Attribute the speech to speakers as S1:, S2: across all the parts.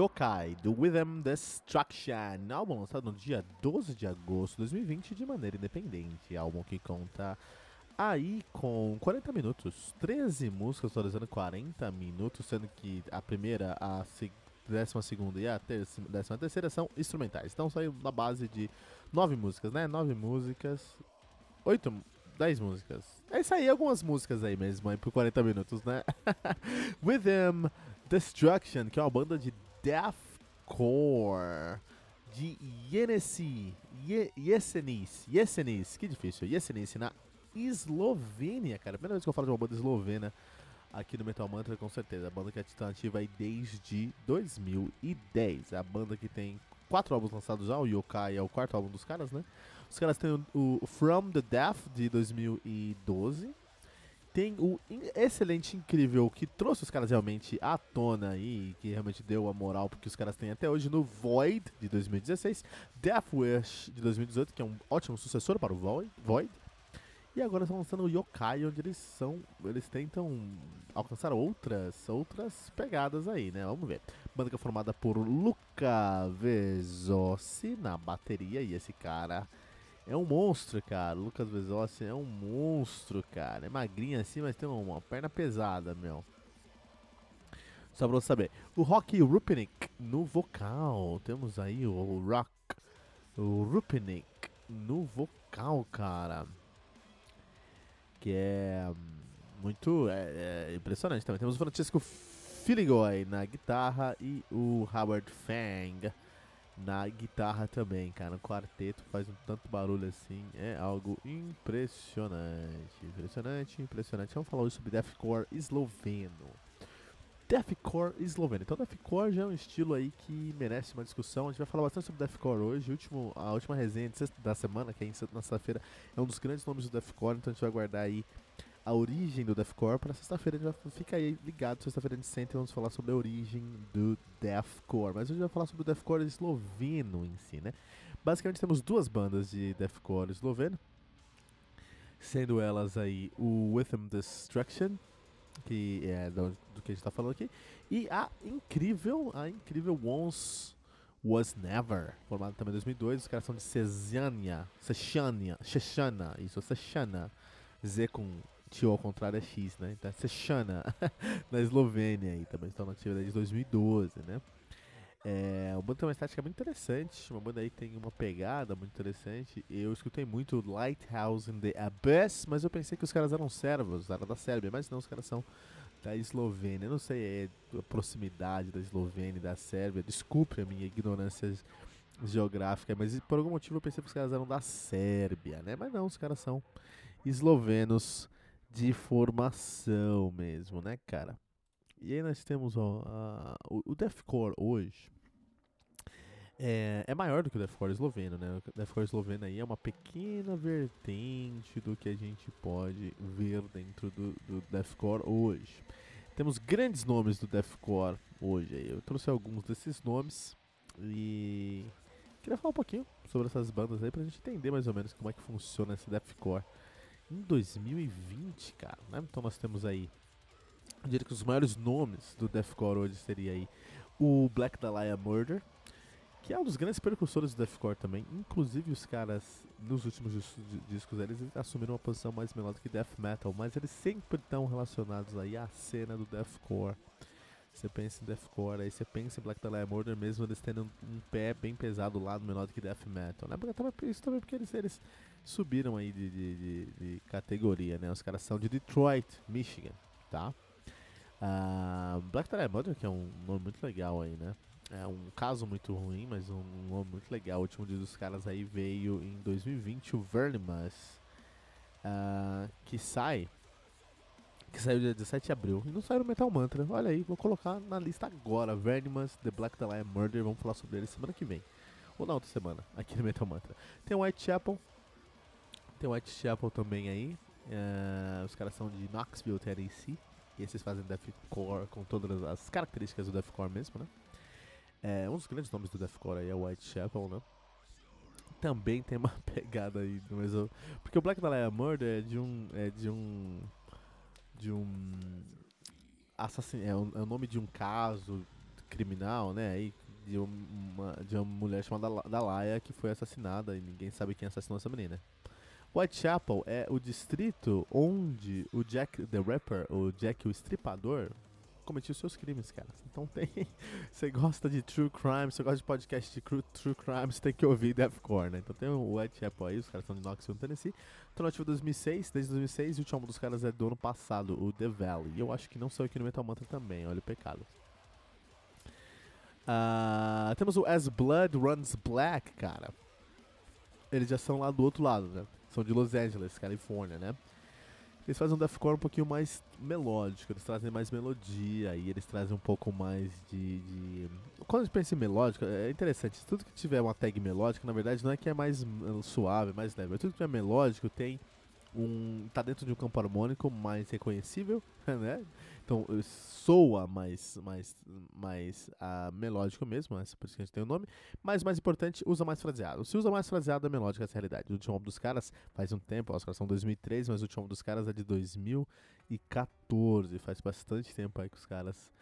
S1: Yokai, do Rhythm Destruction, álbum lançado no dia 12 de agosto de 2020 de maneira independente, álbum que conta aí com 40 minutos, 13 músicas totalizando 40 minutos, sendo que a primeira, a décima segunda e a terça, décima terceira são instrumentais, então saiu na base de 9 músicas, né, 9 músicas, 8, 10 músicas, é isso aí, algumas músicas aí mesmo, aí por 40 minutos, né, Rhythm Destruction, que é uma banda de deathcore de Yenesi, Yesenis, Yesenis, que difícil, Yesenis na Eslovênia, cara. Primeira vez que eu falo de uma banda eslovena aqui no Metal Mantra, com certeza. A banda que está ativa aí desde 2010. É a banda que tem quatro álbuns lançados já, o Yokai é o quarto álbum dos caras, né? Os caras têm o, o From the Death de 2012 tem o excelente, incrível, que trouxe os caras realmente à tona aí, que realmente deu a moral porque os caras têm até hoje no Void de 2016, Death Wish de 2018, que é um ótimo sucessor para o Void. E agora estão lançando o Yokai, onde eles são. Eles tentam alcançar outras outras pegadas aí, né? Vamos ver. Banda que é formada por Luca Vezossi na bateria, e esse cara é um monstro, cara. O Lucas Vezossi é um monstro, cara. É magrinho assim, mas tem uma perna pesada, meu. Só pra você saber. O Rock Rupnik no vocal. Temos aí o Rock Rupnik no vocal, cara. Que é muito é, é impressionante também. Temos o Francisco Filigoy na guitarra e o Howard Fang na guitarra também, cara. O quarteto faz um tanto barulho assim, é algo impressionante. Impressionante, impressionante. Vamos falar hoje sobre deathcore esloveno. Deathcore esloveno. Então, deathcore já é um estilo aí que merece uma discussão. A gente vai falar bastante sobre deathcore hoje. Último, a última resenha da semana, que é na sexta-feira, é um dos grandes nomes do deathcore. Então, a gente vai guardar aí a origem do deathcore. Para sexta-feira a gente vai ficar aí ligado. Sexta-feira a gente senta e vamos falar sobre a origem do deathcore. Mas a gente vai falar sobre o deathcore esloveno em si, né? Basicamente temos duas bandas de deathcore esloveno, sendo elas aí o Withem Destruction, que é do, do que a gente está falando aqui, e a incrível, a incrível Once Was Never, formada também em 2002. Os caras são de Cesania, Sechania, Chechana, isso, Sechana, Z com Tio ao contrário é X, né? Então é Sechana, na Eslovênia aí também estão na atividade desde 2012, né? É, o banda tem uma estética muito interessante, uma banda aí tem uma pegada muito interessante. Eu escutei muito Lighthouse in the Abyss, mas eu pensei que os caras eram servos, eram da Sérvia, mas não, os caras são da Eslovênia. Eu não sei é a proximidade da Eslovênia e da Sérvia, desculpe a minha ignorância geográfica, mas por algum motivo eu pensei que os caras eram da Sérvia, né? Mas não, os caras são eslovenos de formação mesmo, né, cara? E aí nós temos ó, a, o, o deathcore hoje é, é, maior do que o deathcore esloveno, né? O deathcore esloveno aí é uma pequena vertente do que a gente pode ver dentro do, do deathcore hoje. Temos grandes nomes do deathcore hoje. Aí. Eu trouxe alguns desses nomes e queria falar um pouquinho sobre essas bandas aí pra gente entender mais ou menos como é que funciona esse deathcore em 2020, cara. Né? Então nós temos aí, eu diria que os maiores nomes do deathcore hoje seria aí o Black Dahlia Murder, que é um dos grandes percussores do deathcore também. Inclusive os caras nos últimos discos eles assumiram uma posição mais melódica que death metal, mas eles sempre estão relacionados aí à cena do deathcore. Você pensa em deathcore, aí você pensa em Black Dahlia Murder mesmo eles tendo um, um pé bem pesado lá no melódico death metal, né? Isso também porque eles, eles subiram aí de, de, de, de, categoria, né? Os caras são de Detroit, Michigan, tá? Uh, Black Dahlia Murder, que é um nome muito legal aí, né? É um caso muito ruim, mas um nome muito legal. O último dia dos caras aí veio em 2020, o Vernimus, uh, que sai que saiu dia 17 de abril. E não saiu no Metal Mantra. Olha aí, vou colocar na lista agora. Vernimus, The Black Dahlia Murder. Vamos falar sobre ele semana que vem. Ou na outra semana, aqui no Metal Mantra. Tem o Whitechapel. Tem o Whitechapel também aí. Uh, os caras são de Knoxville, Tennessee. E esses fazem deathcore com todas as características do deathcore mesmo, né? É, um dos grandes nomes do deathcore aí é Whitechapel, né? Também tem uma pegada aí no mesmo... Porque o Black Dahlia Murder é de um... É de um... De um... Assassin... É, um, é o nome de um caso criminal, né? Aí, de uma, de uma mulher chamada Dalaya que foi assassinada e ninguém sabe quem assassinou essa menina. Whitechapel é o distrito onde o Jack the Rapper, o Jack o Estripador, cometia os seus crimes, cara. Então tem. Você gosta de true crime, você gosta de podcast de true crime, você tem que ouvir Deathcore, né? Então tem o Whitechapel aí, os caras são de Knoxville, Tennessee. Estão ativo 2006, desde 2006, e o último dos caras é do ano passado, o The Valley. E eu acho que não saiu aqui no Metal Mantra também, olha o pecado. Uh, temos o As Blood Runs Black, cara. Eles já são lá do outro lado, né? São de Los Angeles, Califórnia, né? Eles fazem um deathcore um pouquinho mais melódico, eles trazem mais melodia e eles trazem um pouco mais de, de... Quando a gente pensa em melódico, é interessante, tudo que tiver uma tag melódica, na verdade, não é que é mais suave, mais leve, tudo que tiver melódico tem um... tá dentro de um campo harmônico mais reconhecível, né? Então soa mais, mais, mais uh, melódico mesmo, é por isso que a gente tem o nome. Mas mais importante, usa mais fraseado. Se usa mais fraseado, é melódico, essa é a realidade. O último álbum dos caras faz um tempo, os caras são 2003, mas o último álbum dos caras é de 2014. Faz bastante tempo aí que os caras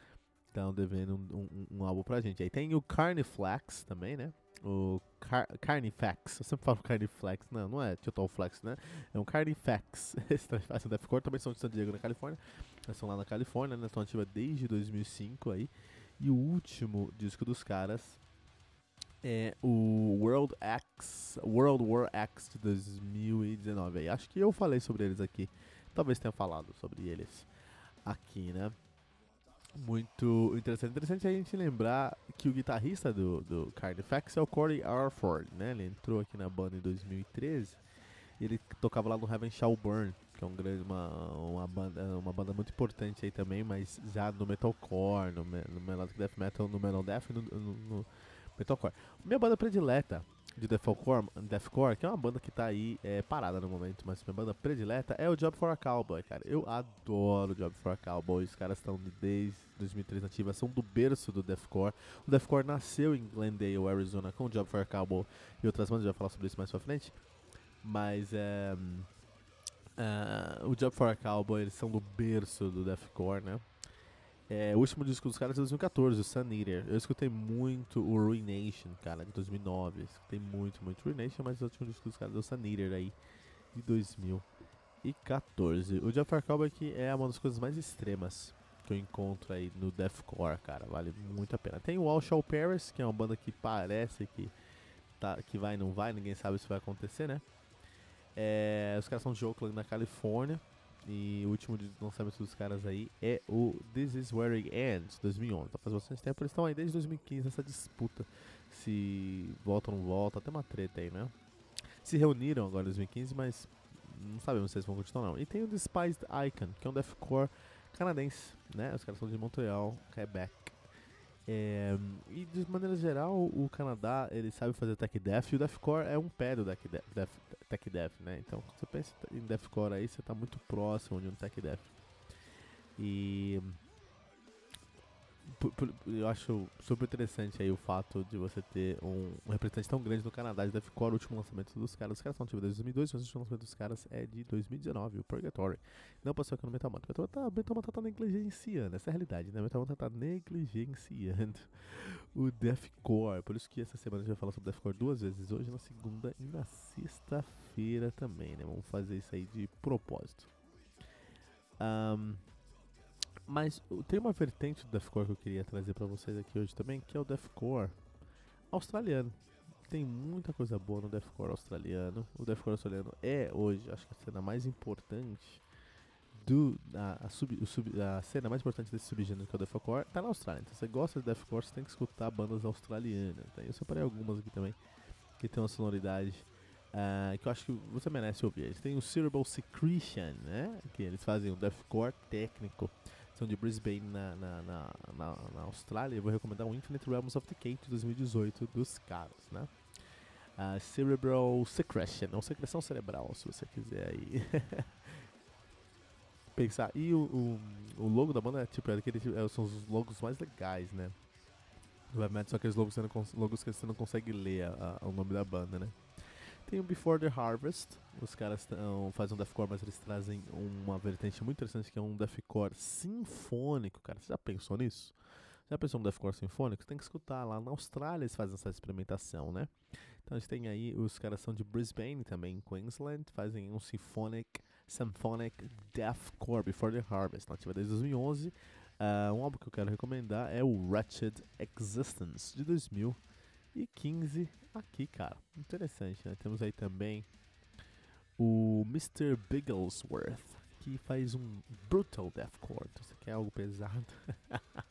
S1: estão devendo um, um, um, álbum pra gente. Aí tem o Carniflax também, né? o Car Carnifex. Eu sempre falo Carniflex, não, não é Total Flex, né? É um Carnifex. Esse faz o Deathcore também são de San Diego, na Califórnia. São lá na Califórnia, né? Estão ativas desde 2005 aí. E o último disco dos caras é o World X, World War X de 2019 aí. Acho que eu falei sobre eles aqui. Talvez tenha falado sobre eles aqui, né? muito interessante. Interessante a gente lembrar que o guitarrista do, do Carnifex é o Corey Arford, né? Ele entrou aqui na banda em 2013 e ele tocava lá no Heaven Shall Burn, que é um grande, uma, uma, banda, uma banda muito importante aí também, mas já no metalcore, no, no melodic death metal, no metal death e no, no, no metalcore. Minha banda predileta de Deathcore, Deathcore, que é uma banda que tá aí é, parada no momento, mas minha banda predileta é o Job for a Cowboy, cara. Eu adoro o Job for a Cowboy, os caras estão desde 2003 nativa, são do berço do Deathcore. O Deathcore nasceu em Glendale, Arizona, com o Job for a Cowboy e outras bandas, já vou falar sobre isso mais pra frente. Mas é. Uh, o Job for a Cowboy, eles são do berço do Deathcore, né? É, o último disco dos caras é de 2014, o Sun Eater. Eu escutei muito o Ruination, cara, de 2009. Eu escutei muito, muito Ruination, mas o último disco dos caras é o Sun Eater aí, de 2014. O Jeff Cowboy aqui é uma das coisas mais extremas que eu encontro aí no deathcore, cara. Vale muito a pena. Tem o All Shall Paris, que é uma banda que parece que, tá, que vai e não vai, ninguém sabe se vai acontecer, né? É, os caras são de Oakland, na Califórnia. E o último lançamento dos caras aí é o This Is Where It Ends, 2011. Tá faz bastante tempo, eles estão aí desde 2015 nessa disputa. Se volta ou não volta, até uma treta aí, né? Se reuniram agora em 2015, mas não sabemos se eles vão continuar não. E tem o Despised Icon, que é um deathcore canadense, né? Os caras são de Montreal, Quebec. É, e de maneira geral, o Canadá ele sabe fazer tech death e o deathcore é um pé do tech death, tech death, né? Então, quando você pensa em deathcore aí, você está muito próximo de um tech death. E eu acho super interessante aí o fato de você ter um, representante tão grande no Canadá de Deathcore, o último lançamento dos caras. Os caras são ativos desde 2002, mas o último lançamento dos caras é de 2019, o Purgatory. Não passou aqui no Metal Mantra. Metal Mantra tá, tá negligenciando, essa é a realidade, né? Metal Mantra tá negligenciando o Deathcore. Por isso que essa semana a gente vai falar sobre Deathcore duas vezes, hoje na segunda e na sexta-feira também, né? Vamos fazer isso aí de propósito. Um, mas tem uma vertente do deathcore que eu queria trazer para vocês aqui hoje também, que é o deathcore australiano. Tem muita coisa boa no deathcore australiano. O deathcore australiano é hoje, acho que a cena mais importante do a, a, sub, sub, a cena mais importante desse subgênero que é o deathcore tá na Austrália. Então, se você gosta de deathcore, você tem que escutar bandas australianas. Tá? Eu separei algumas aqui também que tem uma sonoridade Uh, que eu acho que você merece ouvir. Eles têm o Cerebral Secretion, né? Que eles fazem um deathcore técnico. De Brisbane, na, na, na, na, na Austrália. Eu vou recomendar o Infinite Realms of Decay de 2018 dos caras, né? Uh, Cerebral Secretion, ou secreção cerebral, se você quiser aí. Pensar. E o, o, o, logo da banda é tipo, é aquele, é, são os logos mais legais, né? Do Heavy Metal, são aqueles logos que você não, logos que você não consegue ler a, a, o nome da banda, né? Tem o Before the Harvest, os caras tão, fazem um deathcore, mas eles trazem uma vertente muito interessante que é um deathcore sinfônico, cara. Você já pensou nisso? Já pensou no deathcore sinfônico? Você tem que escutar lá na Austrália eles fazem essa experimentação, né? Então a gente tem aí, os caras são de Brisbane também, Queensland, fazem um symphonic, symphonic deathcore Before the Harvest, nativa desde 2011. Uh, ah, um álbum que eu quero recomendar é o Wretched Existence, de 2015 aqui, cara. Interessante, né? Temos aí também o Mr. Bigglesworth, que faz um brutal deathcore. Então, você quer algo pesado?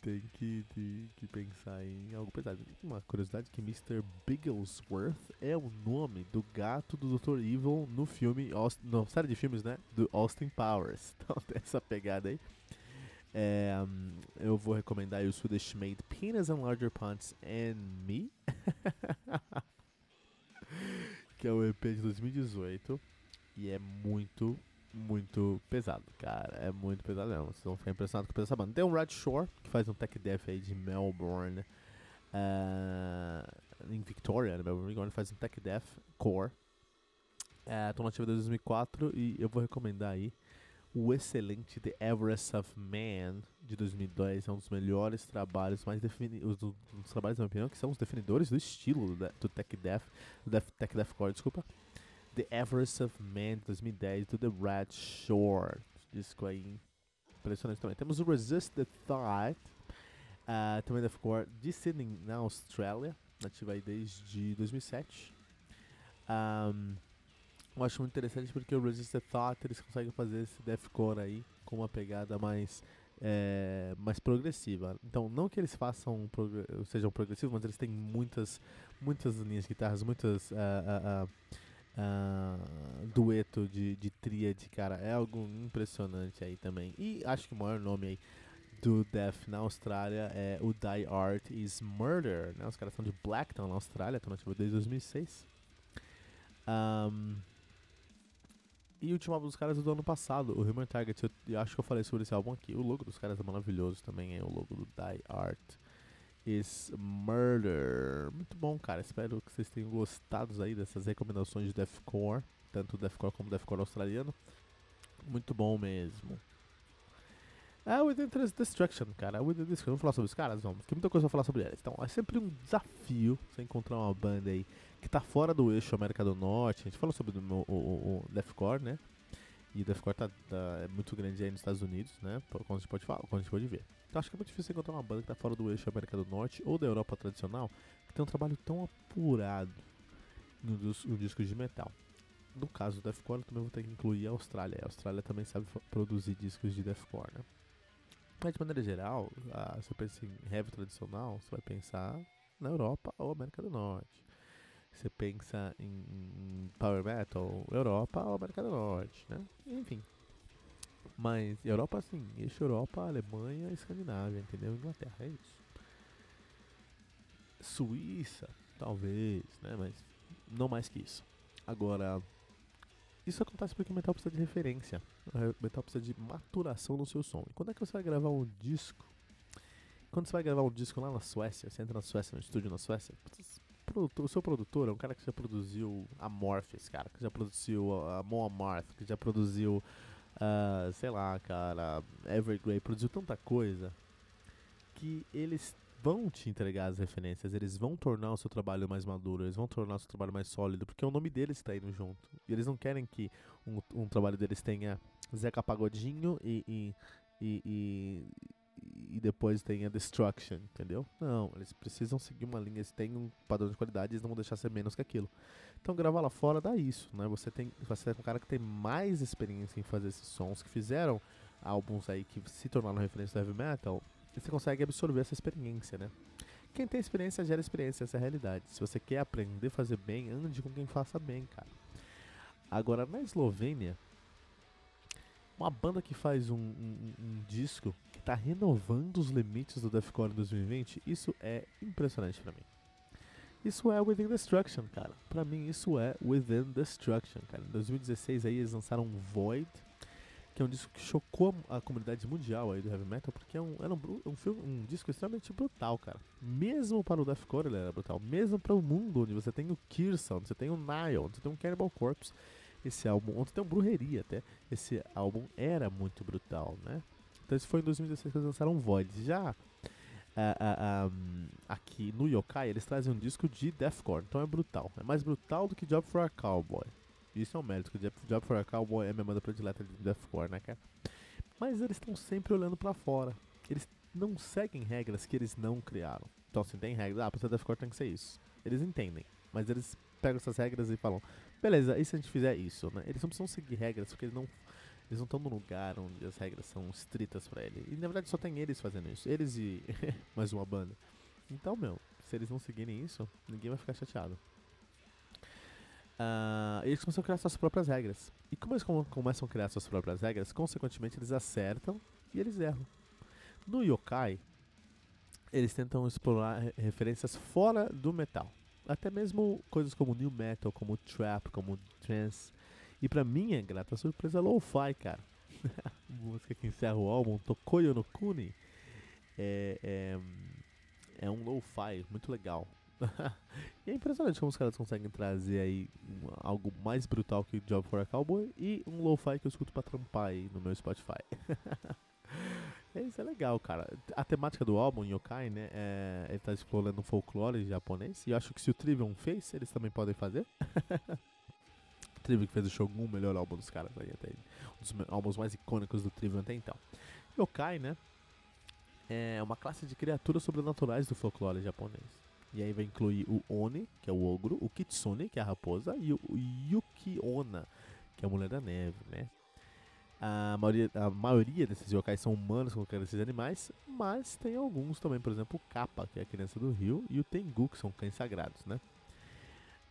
S1: Tem que, tem que pensar em algo pesado. Uma curiosidade que Mr. Bigglesworth é o nome do gato do Dr. Evil no filme, não, série de filmes, né? Do Austin Powers. Então tem essa pegada aí. É, eu vou recomendar o Swedish Made Penis and Larger Punts and Me, que é o EP de 2018 e é muito, muito pesado, cara. É muito pesado mesmo. Vocês vão ficar impressionados com essa banda. Tem um Red Shore, que faz um tech death aí de Melbourne, uh, em Victoria, né? Melbourne, faz um tech death core. Estou uh, nativa desde 2004 e eu vou recomendar aí o excelente The Everest of Man de 2010 é um dos melhores trabalhos, mais definidos, um dos trabalhos, na minha opinião, que são os definidores do estilo do, Tech Death, do Death, Tech Deathcore, desculpa. The Everest of Man de 2010 do The Red Shore, disco aí impressionante também. Temos o Resist the Thought, uh, também Deathcore de Sydney, na Austrália, nativa aí desde 2007. Um, eu acho muito interessante porque o Resisted Thought eles conseguem fazer esse deathcore aí com uma pegada mais é, mais progressiva. Então, não que eles façam sejam progressivos, mas eles têm muitas muitas linhas de guitarras, muitas uh, uh, uh, dueto de, de tríade, cara. É algo impressionante aí também. E acho que o maior nome aí do Death na Austrália é o Die Art is Murder. Né? Os caras são de Blacktown na Austrália, estão nativos desde 2006. Um, e o último álbum dos caras é do ano passado, o Human Target. Eu, acho que eu falei sobre esse álbum aqui. O logo dos caras é maravilhoso também, é o logo do Die Art is Murder. Muito bom, cara. Espero que vocês tenham gostado aí dessas recomendações de deathcore, tanto deathcore como deathcore australiano. Muito bom mesmo. É o Within Destruction, cara. Within Destruction. Vamos falar sobre os caras? Vamos. Tem muita coisa pra falar sobre eles. Então, é sempre um desafio você encontrar uma banda aí que tá fora do eixo América do Norte. A gente falou sobre o, o, o Deathcore, né? E o Deathcore tá, tá, é muito grande aí nos Estados Unidos, né? Como a gente pode falar, como a gente pode ver. Então acho que é muito difícil encontrar uma banda que tá fora do eixo América do Norte ou da Europa tradicional que tem um trabalho tão apurado no, no disco de metal. No caso do Deathcore, eu também vou ter que incluir a Austrália. A Austrália também sabe produzir discos de Deathcore, né? Mas de maneira geral, ah, se você pensa em heavy tradicional, você vai pensar na Europa ou América do Norte. Você pensa em, Power Metal, Europa ou América do Norte, né? Enfim. Mas Europa, assim, eixo Europa, Alemanha, Escandinávia, entendeu? Inglaterra, é isso. Suíça, talvez, né? Mas não mais que isso. Agora, isso acontece porque o metal precisa de referência. O metal precisa de maturação no seu som. E quando é que você vai gravar um disco? Quando você vai gravar um disco lá na Suécia, você entra na Suécia, no estúdio na Suécia, produtor, o seu produtor é um cara que já produziu a Morpheus, cara, que já produziu a Mon Amarth, que já produziu, uh, sei lá, cara, Evergrey, produziu tanta coisa que eles vão te entregar as referências, eles vão tornar o seu trabalho mais maduro, eles vão tornar o seu trabalho mais sólido, porque o nome deles está indo junto. E eles não querem que um, um trabalho deles tenha Zeca Pagodinho e, e, e, e depois tem a Destruction, entendeu? Não, eles precisam seguir uma linha, eles têm um padrão de qualidade, eles não vão deixar ser menos que aquilo. Então gravar lá fora dá isso, né? Você tem, você é um cara que tem mais experiência em fazer esses sons, que fizeram álbuns aí que se tornaram referência do heavy metal, e você consegue absorver essa experiência, né? quem tem experiência gera experiência, essa é a realidade. Se você quer aprender a fazer bem, ande com quem faça bem, cara. Agora, na Eslovênia, uma banda que faz um, um, um disco está renovando os limites do deathcore em 2020, isso é impressionante para mim. Isso é Within Destruction, cara. Pra mim, isso é Within Destruction, cara. Em 2016 aí eles lançaram Void, que é um disco que chocou a comunidade mundial aí do heavy metal, porque é um, era um, um, filme, um disco extremamente brutal, cara. Mesmo para o deathcore ele era brutal. Mesmo para o mundo onde você tem o onde você tem o Nile, você tem o Cannibal Corpse, esse álbum, onde tem o Brujeria até, esse álbum era muito brutal, né? Então esse foi em 2016 que eles lançaram Void. Já Uh, uh, um, aqui no Yokai eles trazem um disco de deathcore, então é brutal. É mais brutal do que Job for a Cowboy. Isso é um mérito, porque Job for a Cowboy é minha banda predileta de deathcore, né, cara? Mas eles estão sempre olhando para fora. Eles não seguem regras que eles não criaram. Então, assim, tem regras. Ah, pra ser deathcore tem que ser isso. Eles entendem. Mas eles pegam essas regras e falam: beleza, e se a gente fizer isso, né? Eles não precisam seguir regras porque eles não eles não estão num lugar onde as regras são estritas para ele. E na verdade só tem eles fazendo isso. Eles e mais uma banda. Então, meu, se eles não seguirem isso, ninguém vai ficar chateado. Uh, eles começam a criar suas próprias regras. E como eles começam a criar suas próprias regras, consequentemente eles acertam e eles erram. No Yokai, eles tentam explorar referências fora do metal. Até mesmo coisas como new metal, como trap, como trance. E pra minha grata surpresa, lo-fi, cara. música que encerra o álbum, Tokoyo no Kuni. É, é, é um lo-fi muito legal. e é impressionante como os caras conseguem trazer aí um, algo mais brutal que Job for a Cowboy e um lo-fi que eu escuto pra trampar aí no meu Spotify. Isso é legal, cara. A temática do álbum, Yokai, né? É, ele tá explorando o folclore japonês. E eu acho que se o Trivium fez, eles também podem fazer. Trivium que fez o Shogun, o melhor álbum dos caras aí até. Um dos álbuns mais icônicos do Trivium até então. Yokai, né? É uma classe de criaturas sobrenaturais do folclore japonês. E aí vai incluir o Oni, que é o ogro, o Kitsune, que é a raposa, e o Yukiona, que é a mulher da neve, né? A maioria, a maioria desses yokais são humanos como esses animais, mas tem alguns também, por exemplo, o Kappa, que é a criança do rio, e o Tengu, que são cães sagrados, né?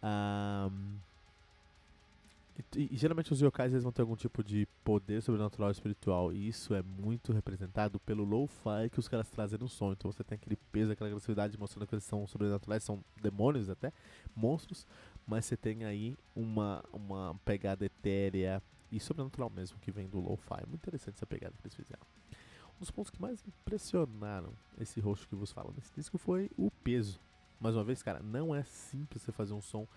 S1: Um, e, e, geralmente os yokais eles vão ter algum tipo de poder sobrenatural espiritual. E isso é muito representado pelo lo-fi que os caras trazem no som. Então você tem aquele peso, aquela agressividade mostrando que eles são sobrenaturais, são demônios até, monstros. Mas você tem aí uma, uma pegada etérea e sobrenatural mesmo que vem do lo-fi. Muito interessante essa pegada que eles fizeram. Um dos pontos que mais impressionaram esse rosto que vos falo nesse disco foi o peso. Mais uma vez, cara, não é simples você fazer um som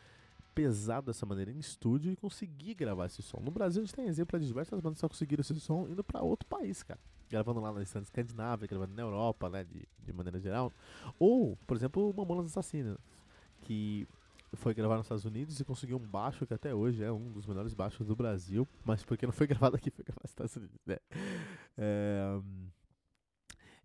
S1: pesado dessa maneira em estúdio e conseguir gravar esse som. No Brasil a gente tem exemplo de diversas bandas que só conseguiram esse som indo para outro país, cara. Gravando lá na Escandinávia, gravando na Europa, né, de, de maneira geral. Ou, por exemplo, Mamonas Assassinas, que foi gravar nos Estados Unidos e conseguiu um baixo que até hoje é um dos melhores baixos do Brasil, mas porque não foi gravado aqui, foi gravado nos Estados Unidos, né? É,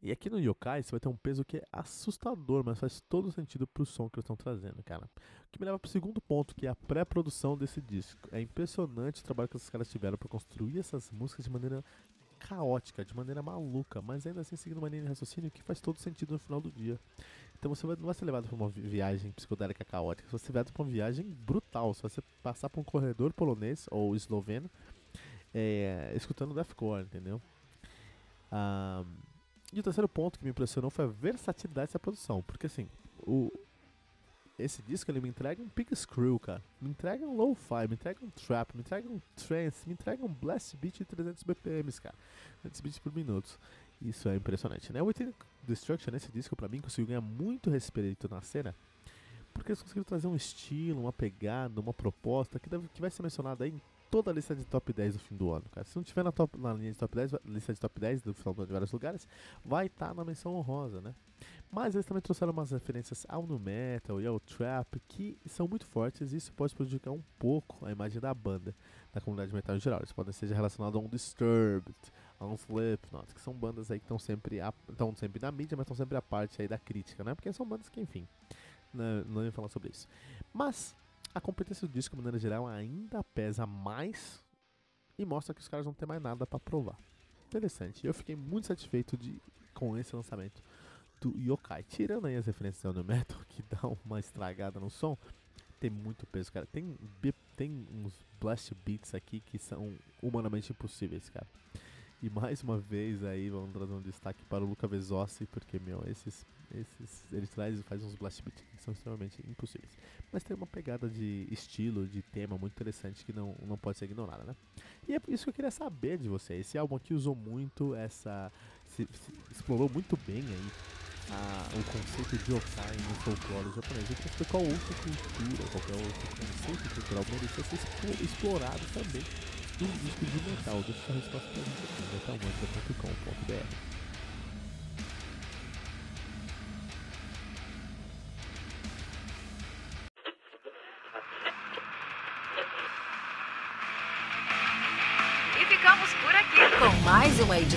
S1: e aqui no Yokai você vai ter um peso que é assustador, mas faz todo sentido pro som que eles estão trazendo, cara. O que me leva pro segundo ponto, que é a pré-produção desse disco. É impressionante o trabalho que esses caras tiveram para construir essas músicas de maneira caótica, de maneira maluca, mas ainda assim seguindo uma linha de raciocínio que faz todo sentido no final do dia. Então você não vai ser levado para uma viagem psicodélica caótica, você vai ser levado para uma viagem brutal. Você vai passar por um corredor polonês ou esloveno é, escutando deathcore, entendeu? Um, e o terceiro ponto que me impressionou foi a versatilidade dessa produção. Porque assim, o, esse disco ele me entrega um pig screw, cara. Me entrega um lo-fi, me entrega um trap, me entrega um trance, me entrega um blast beat de 300 BPMs, cara. 300 beats por minuto. Isso é impressionante, né? O Within Destruction, nesse disco, pra mim, conseguiu ganhar muito respeito na cena. Porque eles conseguiram trazer um estilo, uma pegada, uma proposta que, deve, que vai ser mencionada aí em toda a lista de top 10 do fim do ano, cara. Se não tiver na, top, na linha de top 10, lista de top 10 do final do ano de vários lugares, vai estar tá na menção honrosa, né? Mas eles também trouxeram umas referências ao nu metal e ao trap que são muito fortes e isso pode prejudicar um pouco a imagem da banda, da comunidade metal em geral. Eles podem ser relacionados a um Disturbed, a um Slipknot, que são bandas aí que estão sempre, sempre na mídia, mas estão sempre à parte aí da crítica, né? Porque são bandas que, enfim, não, não ia falar sobre isso. Mas a competência do disco, de maneira geral, ainda pesa mais e mostra que os caras não têm mais nada para provar. Interessante. Eu fiquei muito satisfeito de, com esse lançamento do yokai. Tirando aí as referências do metal, que dá uma estragada no som, tem muito peso, cara. Tem, tem uns blast beats aqui que são humanamente impossíveis, cara. E mais uma vez aí, vamos trazer um destaque para o Luca Vezossi, porque, meu, esses, esses, ele traz e faz uns blast beats que são extremamente impossíveis. Mas tem uma pegada de estilo, de tema muito interessante que não, não pode ser ignorada, né? E é isso que eu queria saber de você. Esse álbum aqui usou muito essa... Se, se, explorou muito bem aí a, o conceito de yokai no folclore japonês. Eu queria qual outra cultura, qualquer outro conceito cultural merecia ser explorado também um disco de metal. Deixa sua resposta gente aqui, metalmantra.com.br.